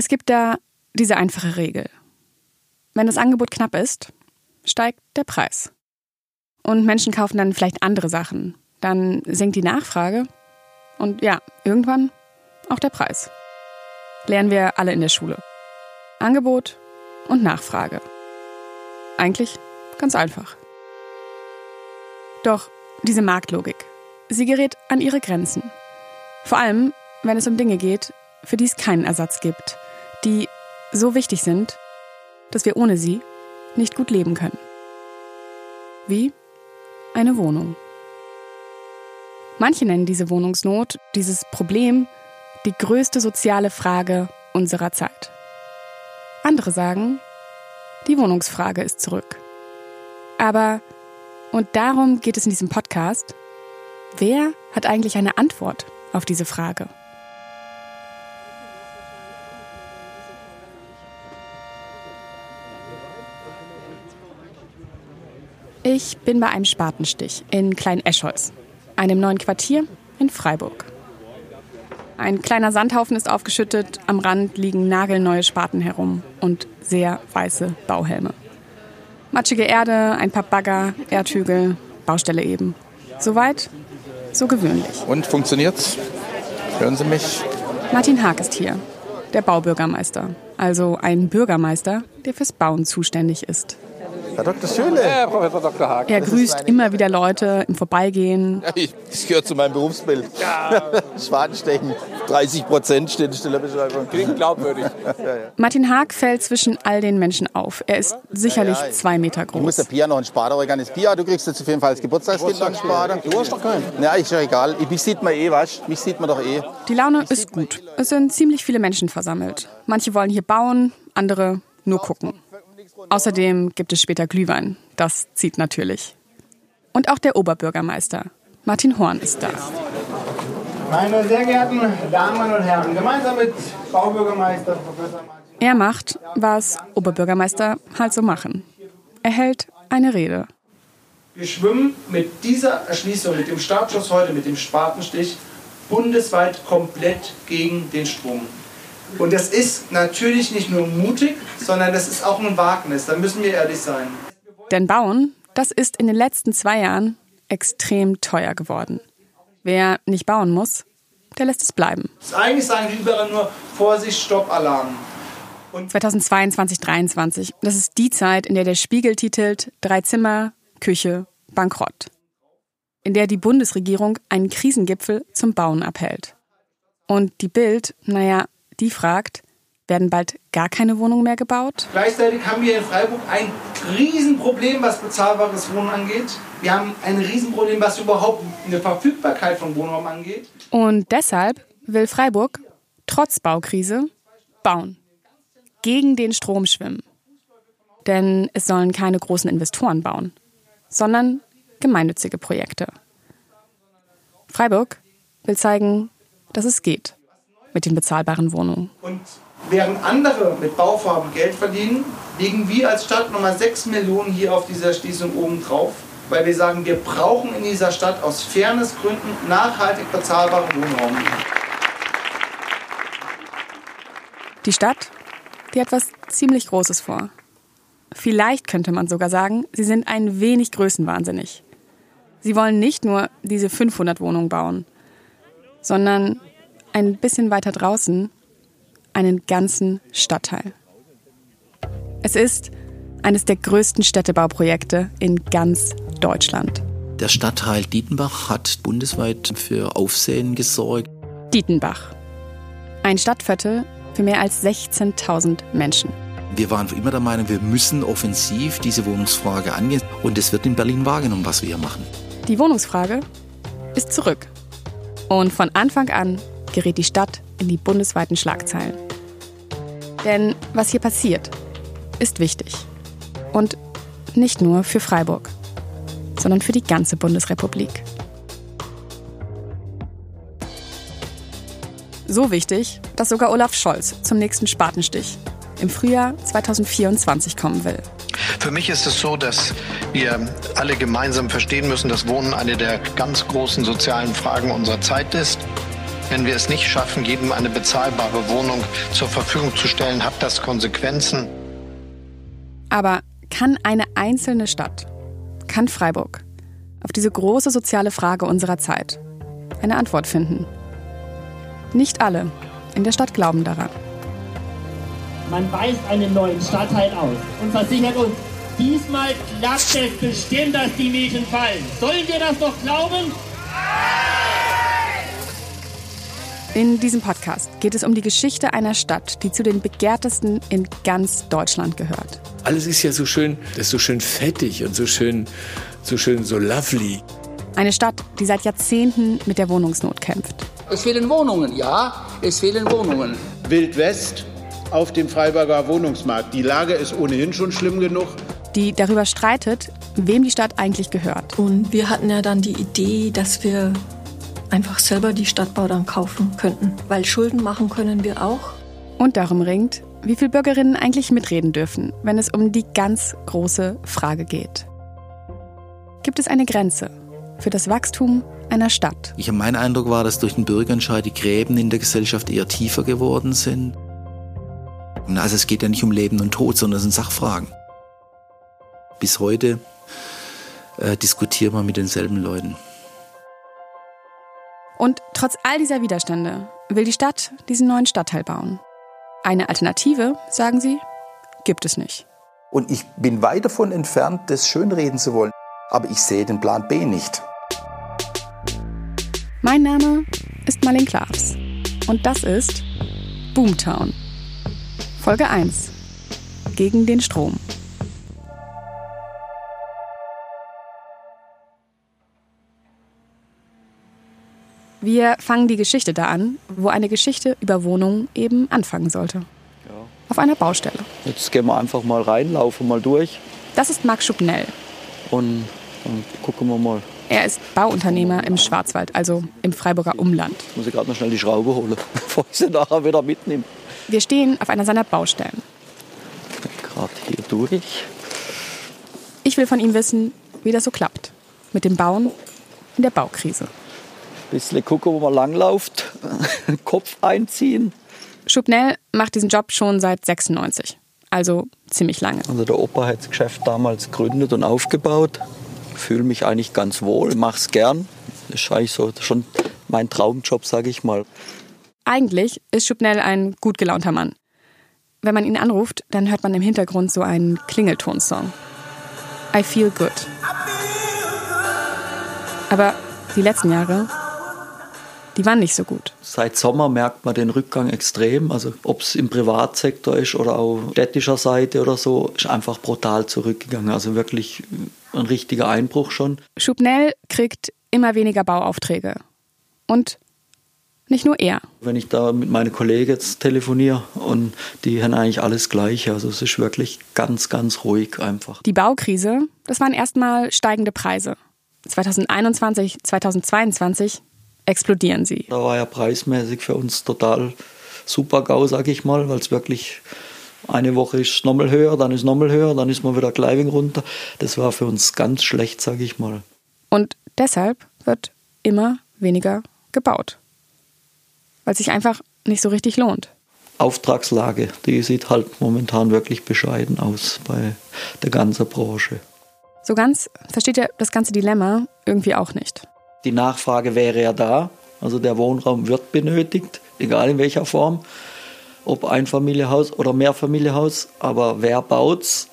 Es gibt da diese einfache Regel. Wenn das Angebot knapp ist, steigt der Preis. Und Menschen kaufen dann vielleicht andere Sachen. Dann sinkt die Nachfrage. Und ja, irgendwann auch der Preis. Lernen wir alle in der Schule. Angebot und Nachfrage. Eigentlich ganz einfach. Doch diese Marktlogik, sie gerät an ihre Grenzen. Vor allem, wenn es um Dinge geht, für die es keinen Ersatz gibt, die so wichtig sind, dass wir ohne sie nicht gut leben können. Wie eine Wohnung. Manche nennen diese Wohnungsnot, dieses Problem, die größte soziale Frage unserer Zeit. Andere sagen, die Wohnungsfrage ist zurück. Aber, und darum geht es in diesem Podcast, wer hat eigentlich eine Antwort auf diese Frage? Ich bin bei einem Spatenstich in Klein-Eschholz, einem neuen Quartier in Freiburg. Ein kleiner Sandhaufen ist aufgeschüttet, am Rand liegen nagelneue Spaten herum und sehr weiße Bauhelme. Matschige Erde, ein paar Bagger, Erdhügel, Baustelle eben. Soweit, so gewöhnlich. Und funktioniert's? Hören Sie mich? Martin Haag ist hier, der Baubürgermeister. Also ein Bürgermeister, der fürs Bauen zuständig ist. Herr Dr. Schöne. Ja, Professor Dr. Haag. Er grüßt immer wieder Leute im Vorbeigehen. Das gehört zu meinem Berufsbild. Ja. Schwadenstechen, 30 Prozent steht in Stellerbeschreibung. Klingt glaubwürdig. Martin Haag fällt zwischen all den Menschen auf. Er ist sicherlich ja, ja. zwei Meter groß. Du musst der Pia noch einen Spader organisieren. Pia, du kriegst jetzt auf jeden Fall als Geburtstagskind noch einen Spader. Du hast doch keinen. Ja, ist ja egal. Mich sieht man eh, was? Mich sieht man doch eh. Die Laune ist gut. Es sind ziemlich viele Menschen versammelt. Manche wollen hier bauen, andere nur gucken. Außerdem gibt es später Glühwein. Das zieht natürlich. Und auch der Oberbürgermeister, Martin Horn, ist da. Meine sehr geehrten Damen und Herren, gemeinsam mit Baubürgermeister Professor Martin. Er macht, was Oberbürgermeister halt so machen. Er hält eine Rede. Wir schwimmen mit dieser Erschließung, mit dem Startschuss heute, mit dem Spatenstich, bundesweit komplett gegen den Strom. Und das ist natürlich nicht nur mutig, sondern das ist auch ein Wagnis. Da müssen wir ehrlich sein. Denn Bauen, das ist in den letzten zwei Jahren extrem teuer geworden. Wer nicht bauen muss, der lässt es bleiben. Eigentlich sagen die überall nur Vorsicht, Stopp, Alarm. Und 2022, 2023, das ist die Zeit, in der der Spiegel titelt Drei Zimmer, Küche, Bankrott. In der die Bundesregierung einen Krisengipfel zum Bauen abhält. Und die Bild, naja, die fragt, werden bald gar keine Wohnungen mehr gebaut? Gleichzeitig haben wir in Freiburg ein Riesenproblem, was bezahlbares Wohnen angeht. Wir haben ein Riesenproblem, was überhaupt eine Verfügbarkeit von Wohnraum angeht. Und deshalb will Freiburg trotz Baukrise bauen. Gegen den Strom schwimmen. Denn es sollen keine großen Investoren bauen, sondern gemeinnützige Projekte. Freiburg will zeigen, dass es geht mit den bezahlbaren Wohnungen. Und während andere mit Bauvorhaben Geld verdienen, liegen wir als Stadt nochmal 6 Millionen hier auf dieser Schließung oben drauf, weil wir sagen, wir brauchen in dieser Stadt aus Fairnessgründen nachhaltig bezahlbaren Wohnraum. Die Stadt, die hat was ziemlich Großes vor. Vielleicht könnte man sogar sagen, sie sind ein wenig größenwahnsinnig. Sie wollen nicht nur diese 500 Wohnungen bauen, sondern ein bisschen weiter draußen einen ganzen Stadtteil. Es ist eines der größten Städtebauprojekte in ganz Deutschland. Der Stadtteil Dietenbach hat bundesweit für Aufsehen gesorgt. Dietenbach. Ein Stadtviertel für mehr als 16.000 Menschen. Wir waren immer der Meinung, wir müssen offensiv diese Wohnungsfrage angehen. Und es wird in Berlin wahrgenommen, was wir hier machen. Die Wohnungsfrage ist zurück. Und von Anfang an gerät die Stadt in die bundesweiten Schlagzeilen. Denn was hier passiert, ist wichtig. Und nicht nur für Freiburg, sondern für die ganze Bundesrepublik. So wichtig, dass sogar Olaf Scholz zum nächsten Spatenstich im Frühjahr 2024 kommen will. Für mich ist es so, dass wir alle gemeinsam verstehen müssen, dass Wohnen eine der ganz großen sozialen Fragen unserer Zeit ist. Wenn wir es nicht schaffen, jedem eine bezahlbare Wohnung zur Verfügung zu stellen, hat das Konsequenzen. Aber kann eine einzelne Stadt, kann Freiburg, auf diese große soziale Frage unserer Zeit eine Antwort finden? Nicht alle in der Stadt glauben daran. Man weist einen neuen Stadtteil aus und versichert uns, diesmal klappt es bestimmt, dass die Mieten fallen. Sollen wir das doch glauben? In diesem Podcast geht es um die Geschichte einer Stadt, die zu den begehrtesten in ganz Deutschland gehört. Alles ist ja so schön, das ist so schön fettig und so schön, so schön, so lovely. Eine Stadt, die seit Jahrzehnten mit der Wohnungsnot kämpft. Es fehlen Wohnungen, ja, es fehlen Wohnungen. Wild West auf dem Freiburger Wohnungsmarkt. Die Lage ist ohnehin schon schlimm genug. Die darüber streitet, wem die Stadt eigentlich gehört. Und wir hatten ja dann die Idee, dass wir einfach selber die Stadtbau dann kaufen könnten. Weil Schulden machen können wir auch. Und darum ringt, wie viele Bürgerinnen eigentlich mitreden dürfen, wenn es um die ganz große Frage geht. Gibt es eine Grenze für das Wachstum einer Stadt? Ich habe meinen Eindruck war, dass durch den Bürgerentscheid die Gräben in der Gesellschaft eher tiefer geworden sind. Also es geht ja nicht um Leben und Tod, sondern es sind Sachfragen. Bis heute äh, diskutieren wir mit denselben Leuten. Und trotz all dieser Widerstände will die Stadt diesen neuen Stadtteil bauen. Eine Alternative, sagen sie, gibt es nicht. Und ich bin weit davon entfernt, das schönreden zu wollen. Aber ich sehe den Plan B nicht. Mein Name ist Marlene Klaas. Und das ist Boomtown. Folge 1. Gegen den Strom. Wir fangen die Geschichte da an, wo eine Geschichte über Wohnungen eben anfangen sollte. Ja. Auf einer Baustelle. Jetzt gehen wir einfach mal rein, laufen mal durch. Das ist Marc Schubnell. Und dann gucken wir mal. Er ist Bauunternehmer im Schwarzwald, also im Freiburger Umland. Jetzt muss ich gerade noch schnell die Schraube holen, bevor ich sie nachher wieder mitnehme. Wir stehen auf einer seiner Baustellen. Gerade hier durch. Ich will von ihm wissen, wie das so klappt. Mit dem Bauen in der Baukrise. Bisschen gucken, wo man langläuft, Kopf einziehen. Schubnell macht diesen Job schon seit 96, also ziemlich lange. Also der Opa hat das Geschäft damals gegründet und aufgebaut. Fühle mich eigentlich ganz wohl, mache es gern. Das ist eigentlich so schon mein Traumjob, sage ich mal. Eigentlich ist Schubnell ein gut gelaunter Mann. Wenn man ihn anruft, dann hört man im Hintergrund so einen Klingeltonsong. I feel good. Aber die letzten Jahre, die waren nicht so gut. Seit Sommer merkt man den Rückgang extrem. Also ob es im Privatsektor ist oder auf städtischer Seite oder so, ist einfach brutal zurückgegangen. Also wirklich ein richtiger Einbruch schon. Schubnell kriegt immer weniger Bauaufträge. Und nicht nur er. Wenn ich da mit meinen Kollegen jetzt telefoniere und die haben eigentlich alles Gleiche. Also es ist wirklich ganz, ganz ruhig einfach. Die Baukrise, das waren erstmal steigende Preise. 2021, 2022 explodieren sie. Da war ja preismäßig für uns total super GAU, sag ich mal, weil es wirklich eine Woche ist nochmal höher, dann ist nochmal höher, dann ist man wieder Kleiving runter. Das war für uns ganz schlecht, sag ich mal. Und deshalb wird immer weniger gebaut. Weil es sich einfach nicht so richtig lohnt. Auftragslage, die sieht halt momentan wirklich bescheiden aus bei der ganzen Branche. So ganz versteht er das ganze Dilemma irgendwie auch nicht. Die Nachfrage wäre ja da, also der Wohnraum wird benötigt, egal in welcher Form, ob Einfamilienhaus oder Mehrfamilienhaus, aber wer baut's?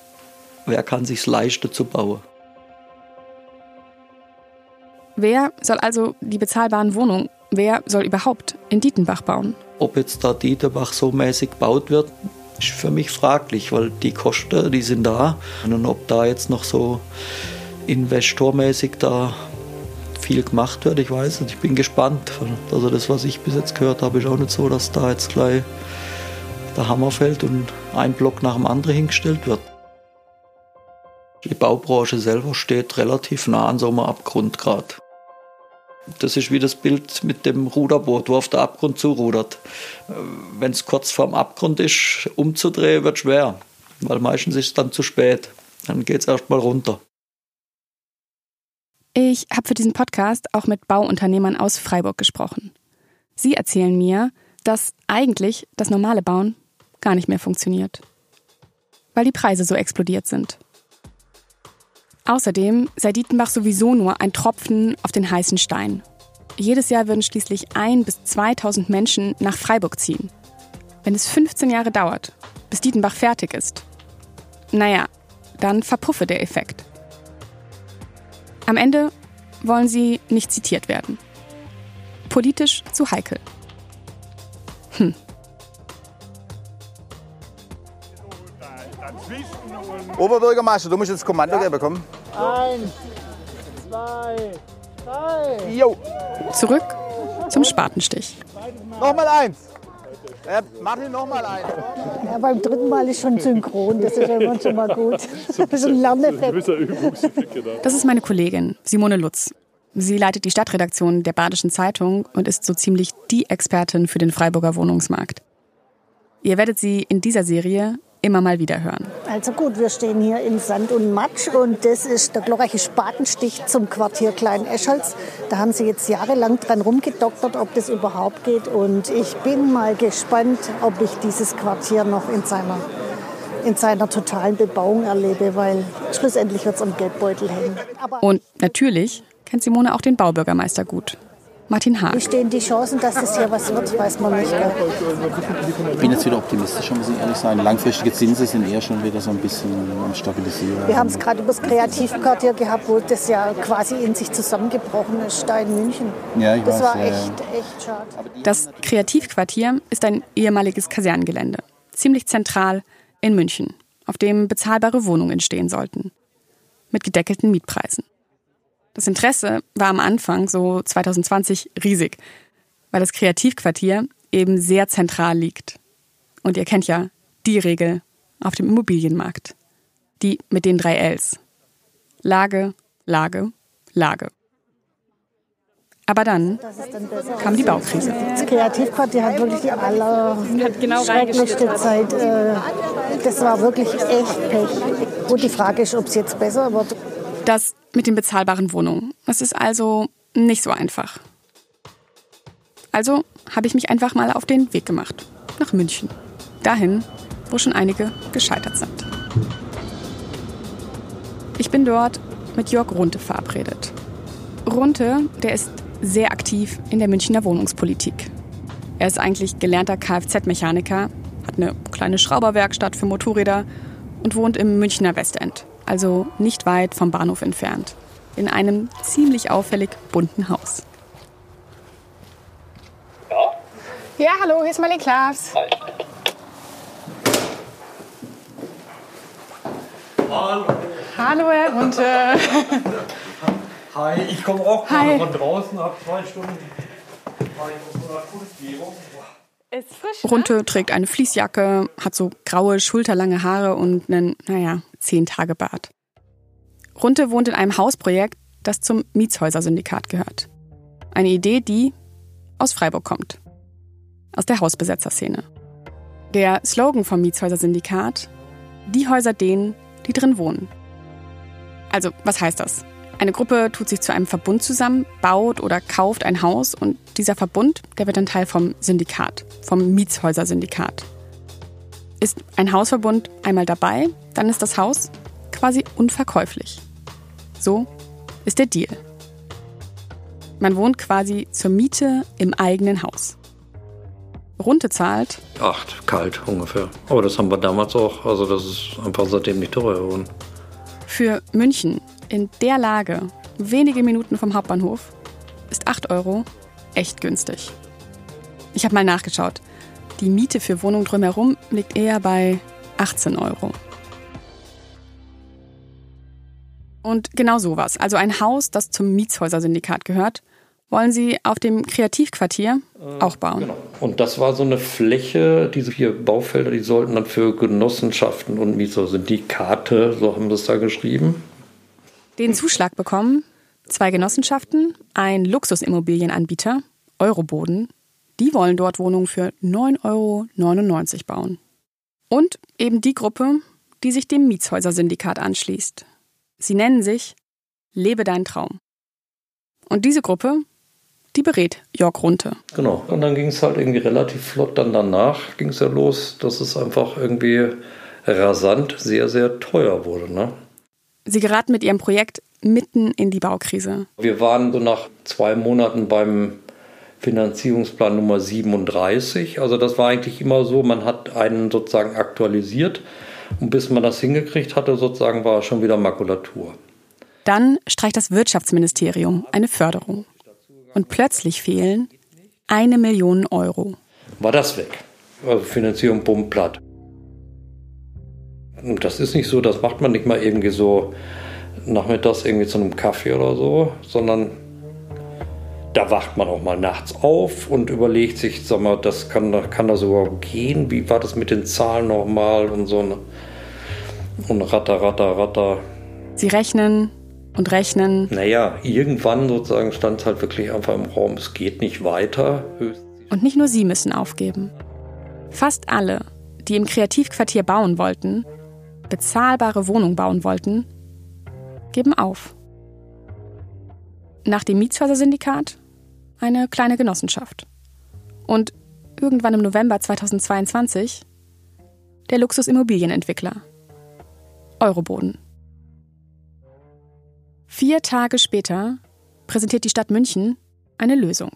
Wer kann sich's leisten zu bauen? Wer soll also die bezahlbaren Wohnungen, wer soll überhaupt in Dietenbach bauen? Ob jetzt da Dietenbach so mäßig gebaut wird, ist für mich fraglich, weil die Kosten, die sind da. Und ob da jetzt noch so investormäßig da viel gemacht wird, ich weiß nicht. Ich bin gespannt. Also das, was ich bis jetzt gehört habe, ist auch nicht so, dass da jetzt gleich der Hammer fällt und ein Block nach dem anderen hingestellt wird. Die Baubranche selber steht relativ nah an so einem Abgrund gerade. Das ist wie das Bild mit dem Ruderboot, wo auf der Abgrund zurudert. Wenn es kurz vorm Abgrund ist, umzudrehen wird schwer, weil meistens ist es dann zu spät. Dann geht es erst mal runter. Ich habe für diesen Podcast auch mit Bauunternehmern aus Freiburg gesprochen. Sie erzählen mir, dass eigentlich das normale Bauen gar nicht mehr funktioniert, weil die Preise so explodiert sind. Außerdem sei Dietenbach sowieso nur ein Tropfen auf den heißen Stein. Jedes Jahr würden schließlich ein bis 2000 Menschen nach Freiburg ziehen. Wenn es 15 Jahre dauert, bis Dietenbach fertig ist, naja, dann verpuffe der Effekt. Am Ende wollen sie nicht zitiert werden. Politisch zu heikel. Hm. Oberbürgermeister, du musst jetzt Kommando geben, komm. Eins, zwei, drei. Jo. Zurück zum Spatenstich. Nochmal eins. Äh, Martin, nochmal eins. Ja, beim dritten Mal ist schon synchron, das ist ja immer schon mal gut. Das ist ein Lerneffekt. Das ist meine Kollegin, Simone Lutz. Sie leitet die Stadtredaktion der Badischen Zeitung und ist so ziemlich die Expertin für den Freiburger Wohnungsmarkt. Ihr werdet sie in dieser Serie immer mal wieder hören. Also gut, wir stehen hier in Sand und Matsch und das ist der glorreiche Spatenstich zum Quartier Klein-Eschholz. Da haben sie jetzt jahrelang dran rumgedoktert, ob das überhaupt geht und ich bin mal gespannt, ob ich dieses Quartier noch in seiner, in seiner totalen Bebauung erlebe, weil schlussendlich wird es am Geldbeutel hängen. Aber Und natürlich kennt Simone auch den Baubürgermeister gut. Martin Haag. wie stehen die Chancen, dass das hier was wird, weiß man nicht. Gell? Ich bin jetzt wieder optimistischer, muss ich ehrlich sein. Langfristige Zinsen sind eher schon wieder so ein bisschen am Stabilisieren. Wir haben es gerade über das Kreativquartier gehabt, wo das ja quasi in sich zusammengebrochen ist, da in München. Ja, ich das weiß, war ja, ja. echt, echt schade. Das Kreativquartier ist ein ehemaliges Kasernengelände, ziemlich zentral in München, auf dem bezahlbare Wohnungen entstehen sollten. Mit gedeckelten Mietpreisen. Das Interesse war am Anfang, so 2020, riesig, weil das Kreativquartier eben sehr zentral liegt. Und ihr kennt ja die Regel auf dem Immobilienmarkt. Die mit den drei Ls. Lage, Lage, Lage. Aber dann kam die Baukrise. Das Kreativquartier hat wirklich die genau allerschrecklichste Zeit. äh, Das war wirklich echt Pech. Und die Frage ist, ob es jetzt besser wird. Das mit den bezahlbaren Wohnungen. Das ist also nicht so einfach. Also habe ich mich einfach mal auf den Weg gemacht. Nach München. Dahin, wo schon einige gescheitert sind. Ich bin dort mit Jörg Runte verabredet. Runte, der ist sehr aktiv in der Münchner Wohnungspolitik. Er ist eigentlich gelernter Kfz-Mechaniker, hat eine kleine Schrauberwerkstatt für Motorräder und wohnt im Münchner Westend, also nicht weit vom Bahnhof entfernt, in einem ziemlich auffällig bunten Haus. Ja, hallo, hier ist Marlene Klaas. Hallo. Hallo, Herr Runte. Hi, ich komme auch Hi. gerade von draußen, habe zwei Stunden war ich Runte trägt eine Fließjacke, hat so graue, schulterlange Haare und einen, naja, zehn Tage Bart. Runte wohnt in einem Hausprojekt, das zum Mietshäuser-Syndikat gehört. Eine Idee, die aus Freiburg kommt. Aus der Hausbesetzerszene. Der Slogan vom Mietshäuser-Syndikat: Die Häuser denen, die drin wohnen. Also, was heißt das? Eine Gruppe tut sich zu einem Verbund zusammen, baut oder kauft ein Haus und dieser Verbund, der wird dann Teil vom Syndikat, vom Mietshäuser-Syndikat. Ist ein Hausverbund einmal dabei, dann ist das Haus quasi unverkäuflich. So ist der Deal. Man wohnt quasi zur Miete im eigenen Haus. Runte zahlt, Acht, kalt ungefähr. Aber das haben wir damals auch. Also das ist einfach seitdem nicht teurer geworden. Für München in der Lage, wenige Minuten vom Hauptbahnhof, ist 8 Euro echt günstig. Ich habe mal nachgeschaut. Die Miete für Wohnungen drumherum liegt eher bei 18 Euro. Und genau sowas, also ein Haus, das zum Mietshäuser-Syndikat gehört, wollen sie auf dem Kreativquartier auch bauen. Und das war so eine Fläche, diese vier Baufelder, die sollten dann für Genossenschaften und Mietsyndikate, so haben sie es da geschrieben. Den Zuschlag bekommen zwei Genossenschaften, ein Luxusimmobilienanbieter, Euroboden. Die wollen dort Wohnungen für 9,99 Euro bauen. Und eben die Gruppe, die sich dem Mietshäuser-Syndikat anschließt. Sie nennen sich Lebe dein Traum. Und diese Gruppe die berät Jörg Runte. Genau. Und dann ging es halt irgendwie relativ flott dann danach, ging es ja los, dass es einfach irgendwie rasant sehr, sehr teuer wurde. Ne? Sie geraten mit ihrem Projekt mitten in die Baukrise. Wir waren so nach zwei Monaten beim Finanzierungsplan Nummer 37. Also das war eigentlich immer so, man hat einen sozusagen aktualisiert und bis man das hingekriegt hatte, sozusagen war schon wieder Makulatur. Dann streicht das Wirtschaftsministerium eine Förderung. Und plötzlich fehlen eine Million Euro. War das weg? Also Finanzierung bumm platt. Und das ist nicht so, das macht man nicht mal irgendwie so nachmittags irgendwie zu einem Kaffee oder so, sondern da wacht man auch mal nachts auf und überlegt sich, sag mal, das kann, kann das überhaupt gehen? Wie war das mit den Zahlen nochmal und so? Ne? Und ratter, ratter, ratter. Sie rechnen und rechnen. Naja, irgendwann sozusagen stand es halt wirklich einfach im Raum, es geht nicht weiter. Und nicht nur sie müssen aufgeben. Fast alle, die im Kreativquartier bauen wollten, bezahlbare Wohnungen bauen wollten, geben auf. Nach dem Mietshäuser-Syndikat eine kleine Genossenschaft. Und irgendwann im November 2022 der Luxusimmobilienentwickler Euroboden. Vier Tage später präsentiert die Stadt München eine Lösung.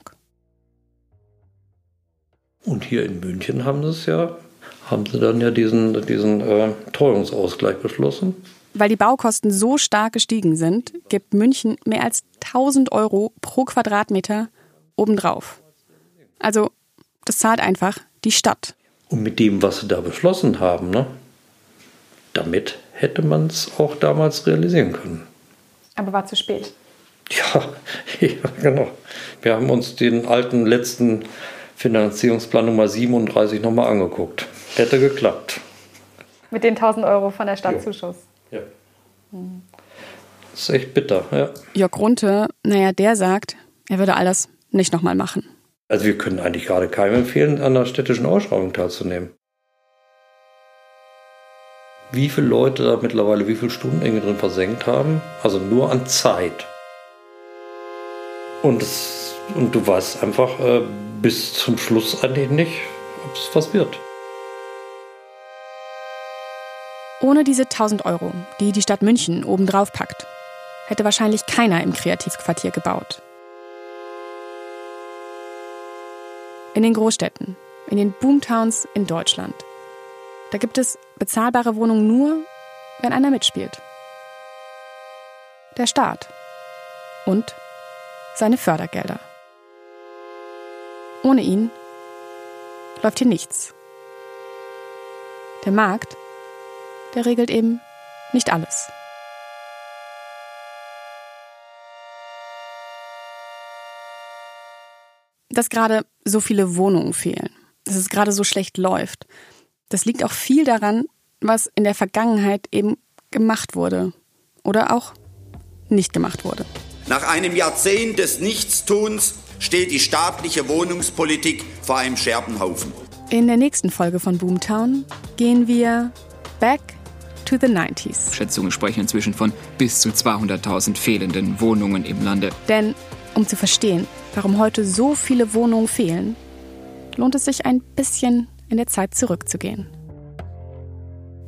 Und hier in München haben sie es ja, haben sie dann ja diesen, diesen äh, Teuerungsausgleich beschlossen. Weil die Baukosten so stark gestiegen sind, gibt München mehr als 1000 Euro pro Quadratmeter obendrauf. Also, das zahlt einfach die Stadt. Und mit dem, was sie da beschlossen haben, ne, damit hätte man es auch damals realisieren können. Aber war zu spät. Ja, ja, genau. Wir haben uns den alten letzten Finanzierungsplan Nummer 37 nochmal angeguckt. Hätte geklappt. Mit den 1000 Euro von der Stadtzuschuss. Ja. Das ist echt bitter, ja. Jörg Runte, naja, der sagt, er würde all das nicht nochmal machen. Also wir können eigentlich gerade keinem empfehlen, an der städtischen Ausschreibung teilzunehmen. Wie viele Leute da mittlerweile wie viele Stunden irgendwie drin versenkt haben, also nur an Zeit. Und, es, und du weißt einfach äh, bis zum Schluss eigentlich nicht, ob es was wird. Ohne diese 1000 Euro, die die Stadt München obendrauf packt, hätte wahrscheinlich keiner im Kreativquartier gebaut. In den Großstädten, in den Boomtowns in Deutschland, da gibt es bezahlbare Wohnungen nur, wenn einer mitspielt. Der Staat und seine Fördergelder. Ohne ihn läuft hier nichts. Der Markt der regelt eben nicht alles. Dass gerade so viele Wohnungen fehlen, dass es gerade so schlecht läuft, das liegt auch viel daran, was in der Vergangenheit eben gemacht wurde oder auch nicht gemacht wurde. Nach einem Jahrzehnt des Nichtstuns steht die staatliche Wohnungspolitik vor einem Scherbenhaufen. In der nächsten Folge von Boomtown gehen wir back to the 90s. Schätzungen sprechen inzwischen von bis zu 200.000 fehlenden Wohnungen im Lande. Denn um zu verstehen, warum heute so viele Wohnungen fehlen, lohnt es sich ein bisschen in der Zeit zurückzugehen.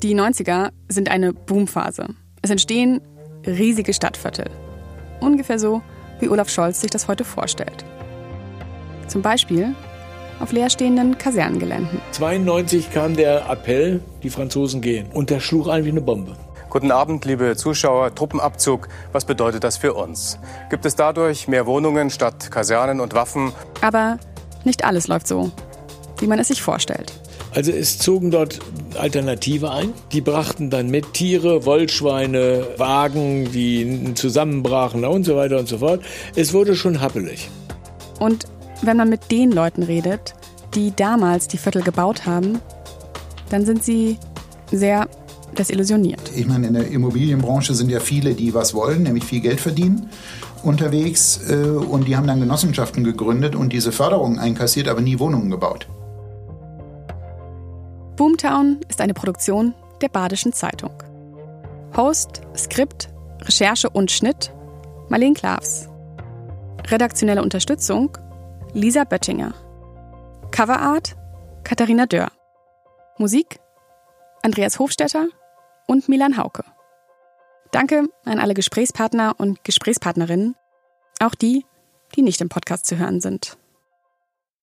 Die 90er sind eine Boomphase. Es entstehen riesige Stadtviertel. Ungefähr so, wie Olaf Scholz sich das heute vorstellt. Zum Beispiel auf leerstehenden Kasernengeländen. 92 kam der Appell, die Franzosen gehen. Und der schlug ein wie eine Bombe. Guten Abend, liebe Zuschauer. Truppenabzug, was bedeutet das für uns? Gibt es dadurch mehr Wohnungen statt Kasernen und Waffen? Aber nicht alles läuft so, wie man es sich vorstellt. Also es zogen dort Alternative ein. Die brachten dann mit Tiere, Wollschweine, Wagen, die zusammenbrachen und so weiter und so fort. Es wurde schon happelig. Und wenn man mit den Leuten redet, die damals die Viertel gebaut haben, dann sind sie sehr desillusioniert. Ich meine, in der Immobilienbranche sind ja viele, die was wollen, nämlich viel Geld verdienen unterwegs äh, und die haben dann Genossenschaften gegründet und diese Förderungen einkassiert, aber nie Wohnungen gebaut. Boomtown ist eine Produktion der Badischen Zeitung. Host, Skript, Recherche und Schnitt Marlene Klavs. Redaktionelle Unterstützung Lisa Böttinger. Coverart Katharina Dörr. Musik Andreas Hofstetter und Milan Hauke. Danke an alle Gesprächspartner und Gesprächspartnerinnen, auch die, die nicht im Podcast zu hören sind.